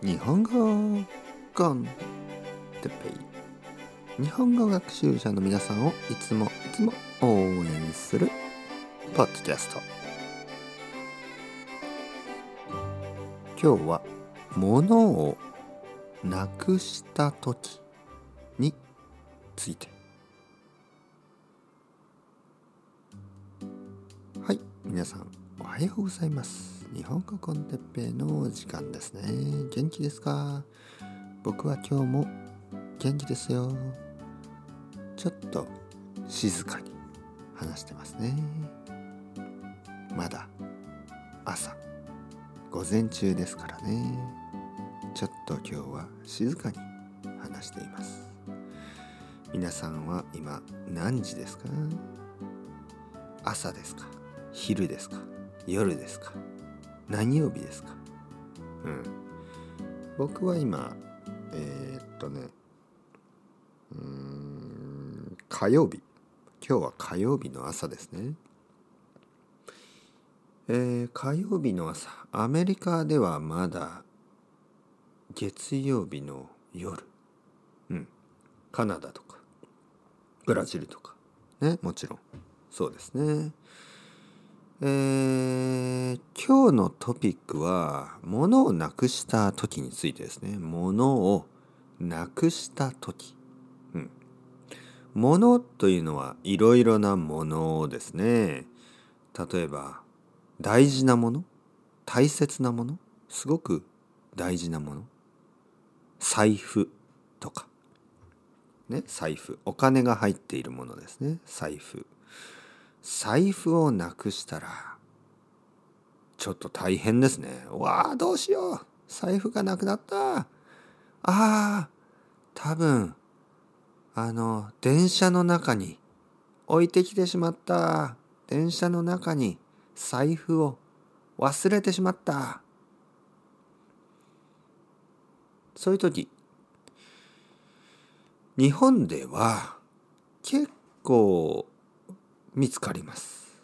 日本語コンテペイ。日本語学習者の皆さんをいつもいつも応援するポッドキャスト。今日は物をなくした時について。はい皆さんおはようございます。日本語コンテッペイの時間ですね。元気ですか？僕は今日も元気ですよ。ちょっと静かに話してますね。まだ朝午前中ですからね。ちょっと今日は静かに話しています。皆さんは今何時ですか？朝ですか？昼ですか？夜ですか？何曜日ですか？うん。僕は今えー、っとねうーん火曜日。今日は火曜日の朝ですね。えー、火曜日の朝アメリカではまだ月曜日の夜。うん。カナダとかブラジルとか。ねもちろん。そうですねえー、今日のトピックは物をなくした時についてですね。物をなくした時。うん。物というのはいろいろなものですね。例えば大事なもの大切なものすごく大事なもの。財布とか。ね財布。お金が入っているものですね。財布。財布をなくしたらちょっと大変ですね。わあどうしよう。財布がなくなった。ああ多分あの電車の中に置いてきてしまった。電車の中に財布を忘れてしまった。そういう時日本では結構見つかります。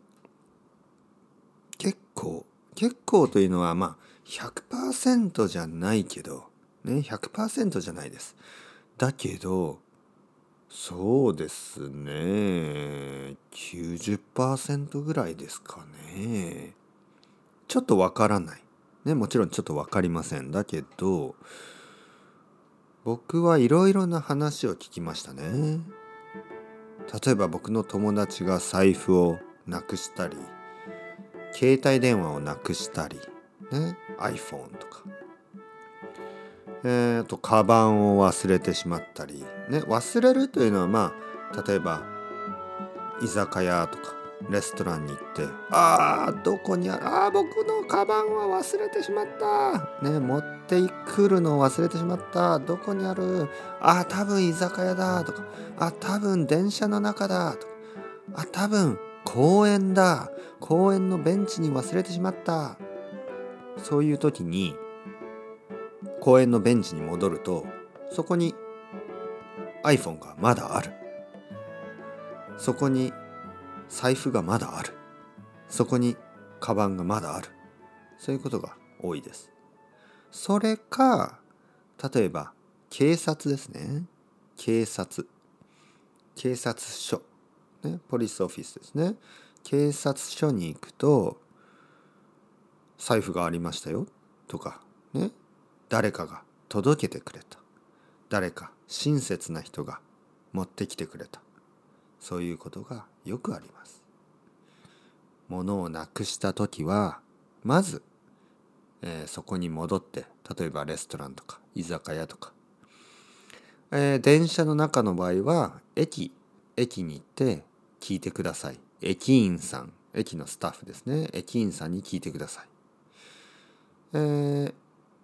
結構結構というのはまあ100%じゃないけどね100%じゃないです。だけどそうですね90%ぐらいですかね。ちょっとわからない。ねもちろんちょっとわかりません。だけど僕はいろいろな話を聞きましたね。例えば僕の友達が財布をなくしたり携帯電話をなくしたりね iPhone とか。えー、とカバンを忘れてしまったりね忘れるというのはまあ例えば居酒屋とか。レストランに行って「あーどこにあるあー僕のカバンは忘れてしまった」ね持ってくるのを忘れてしまったどこにあるあー多分居酒屋だとかあ多分電車の中だとかあ多分公園だ公園のベンチに忘れてしまったそういう時に公園のベンチに戻るとそこに iPhone がまだある。そこに財布がまだある。そこにカバンがまだある。そういうことが多いです。それか例えば警察ですね。警察。警察署。ねポリスオフィスですね。警察署に行くと財布がありましたよ。とかね。誰かが届けてくれた。誰か親切な人が持ってきてくれた。そういうことがよくあります。物をなくした時はまず、えー、そこに戻って例えばレストランとか居酒屋とか、えー、電車の中の場合は駅駅に行って聞いてください。駅員さん。駅のスタッフですね。駅員さんに聞いてください、えー、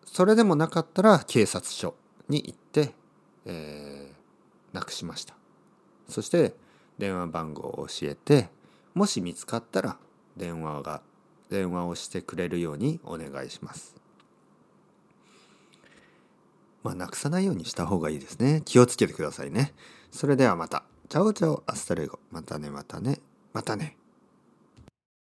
それでもなかったら警察署に行って、えー、なくしました。そして電話番号を教えてもし見つかったら電話が電話をしてくれるようにお願いします。まあなくさないようにした方がいいですね。気をつけてくださいね。それではまた。 Ciao ciao。 Hasta luego。またねまたね。またね。